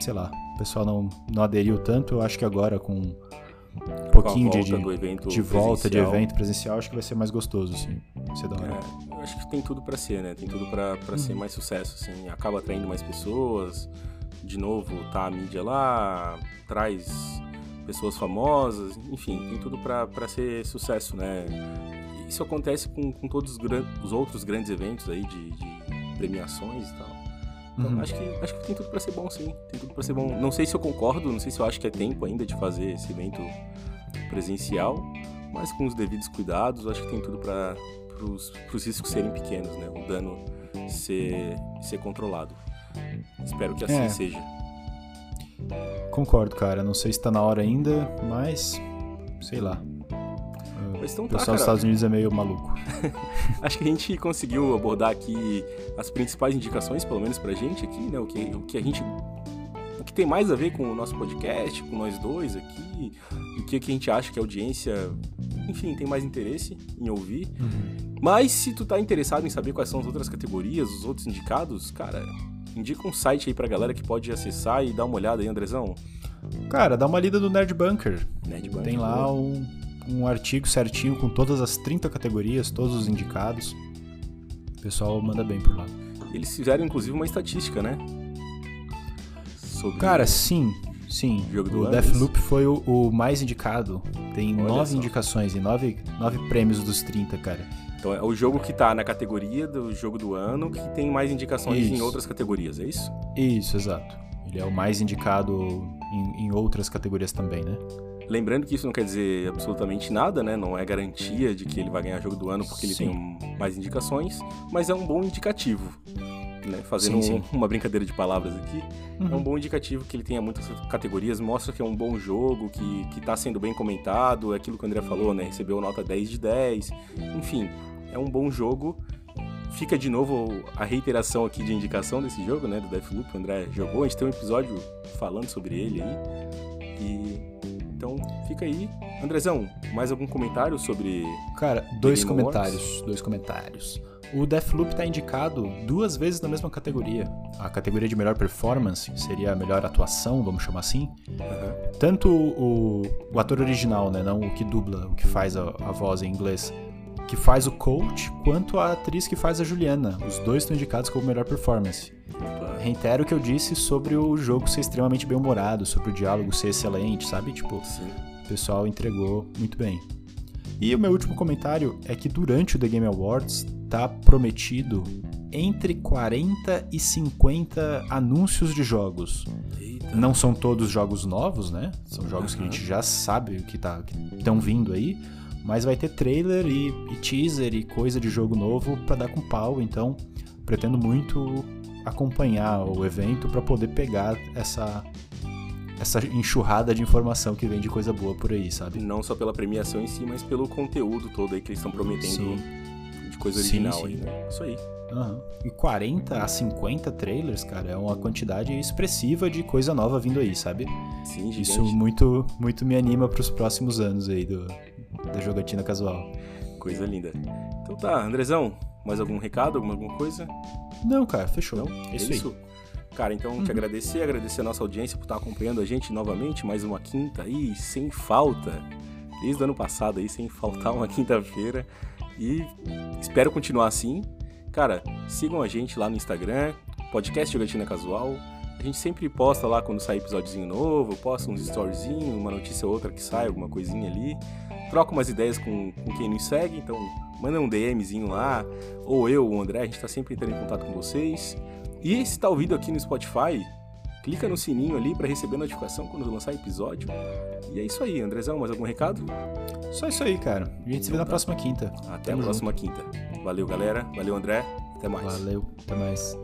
[SPEAKER 2] Sei lá. O pessoal não, não aderiu tanto. Eu acho que agora com um pouquinho de,
[SPEAKER 1] volta
[SPEAKER 2] de, de volta de
[SPEAKER 1] presencial.
[SPEAKER 2] evento presencial, acho que vai ser mais gostoso, assim. Ser da hora.
[SPEAKER 1] É, eu acho que tem tudo pra ser, né? Tem tudo pra
[SPEAKER 2] Uhum.
[SPEAKER 1] ser mais sucesso, assim. Acaba atraindo mais pessoas. De novo, tá a mídia lá, traz pessoas famosas. Enfim, tem tudo pra ser sucesso, né? Isso acontece com, com todos os, gran- os outros grandes eventos aí de, de premiações e tal. Então,
[SPEAKER 2] Uhum.
[SPEAKER 1] acho, que, acho que tem tudo pra ser bom, sim. Tem tudo pra ser bom. Não sei se eu concordo, não sei se eu acho que é tempo ainda de fazer esse evento presencial, mas com os devidos cuidados, acho que tem tudo para os riscos serem pequenos, né? O dano ser, ser controlado. Espero que assim
[SPEAKER 2] É.
[SPEAKER 1] seja.
[SPEAKER 2] Concordo, cara. Não sei se tá na hora ainda, mas. Sei lá.
[SPEAKER 1] Mas então
[SPEAKER 2] o
[SPEAKER 1] tá,
[SPEAKER 2] pessoal dos
[SPEAKER 1] cara.
[SPEAKER 2] Estados Unidos é meio maluco.
[SPEAKER 1] Acho que a gente conseguiu abordar aqui as principais indicações, pelo menos pra gente aqui, né? O que, o que a gente. O que tem mais a ver com o nosso podcast, com nós dois aqui, o que, que a gente acha que a audiência, enfim, tem mais interesse em ouvir. Mas se tu tá interessado em saber quais são as outras categorias, os outros indicados, cara, indica um site aí pra galera que pode acessar e dar uma olhada aí, Andrezão.
[SPEAKER 2] Cara, dá uma lida do Nerd Bunker.
[SPEAKER 1] Nerd Bunker,
[SPEAKER 2] Tem lá um, um artigo certinho com todas as 30 categorias, todos os indicados. O pessoal manda bem por lá.
[SPEAKER 1] Eles fizeram inclusive uma estatística, né? Sobre
[SPEAKER 2] Cara, sim, sim.
[SPEAKER 1] Jogo do
[SPEAKER 2] o Deathloop foi o, o mais indicado. Tem
[SPEAKER 1] Olha
[SPEAKER 2] nove
[SPEAKER 1] só.
[SPEAKER 2] indicações e nove, nove prêmios dos 30, cara.
[SPEAKER 1] Então é o jogo que tá na categoria do jogo do ano que tem mais indicações em
[SPEAKER 2] Isso.
[SPEAKER 1] outras categorias, é isso?
[SPEAKER 2] Isso, exato. Ele é o mais indicado em, em outras categorias também, né?
[SPEAKER 1] Lembrando que isso não quer dizer absolutamente nada, né? Não é garantia de que ele vai ganhar jogo do ano porque ele
[SPEAKER 2] Sim.
[SPEAKER 1] tem mais indicações, mas é um bom indicativo. Né? Fazendo
[SPEAKER 2] Sim,
[SPEAKER 1] um-
[SPEAKER 2] sim.
[SPEAKER 1] uma brincadeira de palavras aqui. É um
[SPEAKER 2] Uhum.
[SPEAKER 1] bom indicativo que ele tenha muitas categorias, mostra que é um bom jogo, que, que tá sendo bem comentado, é aquilo que o André falou, né? Recebeu nota 10 de 10. Enfim, é um bom jogo. Fica de novo a reiteração aqui de indicação desse jogo, né? Do Deathloop, o André jogou. A gente tem um episódio falando sobre ele aí. E. Então, fica aí. Andrezão, mais algum comentário sobre.
[SPEAKER 2] Cara, dois comentários. Dois comentários. O Deathloop tá indicado duas vezes na mesma categoria. A categoria de melhor performance, que seria a melhor atuação, vamos chamar assim.
[SPEAKER 1] Aham.
[SPEAKER 2] Tanto o, o ator original, né, não o que dubla, o que faz a, a voz em inglês, que faz o coach, quanto a atriz que faz a Juliana. Os dois estão indicados como melhor performance. Reitero o que eu disse sobre o jogo ser extremamente bem humorado, sobre o diálogo ser excelente, sabe? Tipo,
[SPEAKER 1] Sim.
[SPEAKER 2] o pessoal entregou muito bem. E o meu último comentário é que durante o The Game Awards tá prometido entre 40 e 50 anúncios de jogos.
[SPEAKER 1] Eita.
[SPEAKER 2] Não são todos jogos novos, né? São jogos que a gente já sabe que tá estão vindo aí, mas vai ter trailer e, e teaser e coisa de jogo novo pra dar com pau, então pretendo muito acompanhar o evento pra poder pegar essa essa enxurrada de informação que vem de coisa boa por aí, sabe?
[SPEAKER 1] Não só pela premiação em si, mas pelo conteúdo todo aí que eles estão prometendo
[SPEAKER 2] Sim.
[SPEAKER 1] De coisa
[SPEAKER 2] Sim,
[SPEAKER 1] original
[SPEAKER 2] sim.
[SPEAKER 1] aí, né? Isso aí.
[SPEAKER 2] Aham. E 40 a 50 trailers, cara, é uma quantidade expressiva de coisa nova vindo aí, sabe?
[SPEAKER 1] Sim, gigante.
[SPEAKER 2] Isso muito, muito me anima pros próximos anos aí do, da jogatina casual.
[SPEAKER 1] Coisa linda. Então tá, Andrezão, mais algum recado, alguma, alguma coisa?
[SPEAKER 2] Não, cara, fechou.
[SPEAKER 1] Não?
[SPEAKER 2] É isso aí.
[SPEAKER 1] Cara, então te agradecer, agradecer a nossa audiência por estar acompanhando a gente novamente, mais uma quinta aí, sem falta. Desde o ano passado aí, sem faltar uma quinta-feira. E espero continuar assim. Cara, sigam a gente lá no Instagram, podcast Jogatina Casual. A gente sempre posta lá quando sai episódiozinho novo, posta uns storyzinhos, uma notícia ou outra que sai, alguma coisinha ali. Troca umas ideias com, com quem nos segue, então manda um DMzinho lá, ou eu, o André, a gente tá sempre entrando em contato com vocês. E se tá ouvindo aqui no Spotify, clica no sininho ali para receber notificação quando lançar episódio. E é isso aí, Andrezão, mais algum recado?
[SPEAKER 2] Só isso aí, cara. A gente se vê na próxima quinta.
[SPEAKER 1] Até
[SPEAKER 2] Tamo
[SPEAKER 1] a próxima quinta. Valeu, galera. Valeu, André. Até mais.
[SPEAKER 2] Valeu, até mais.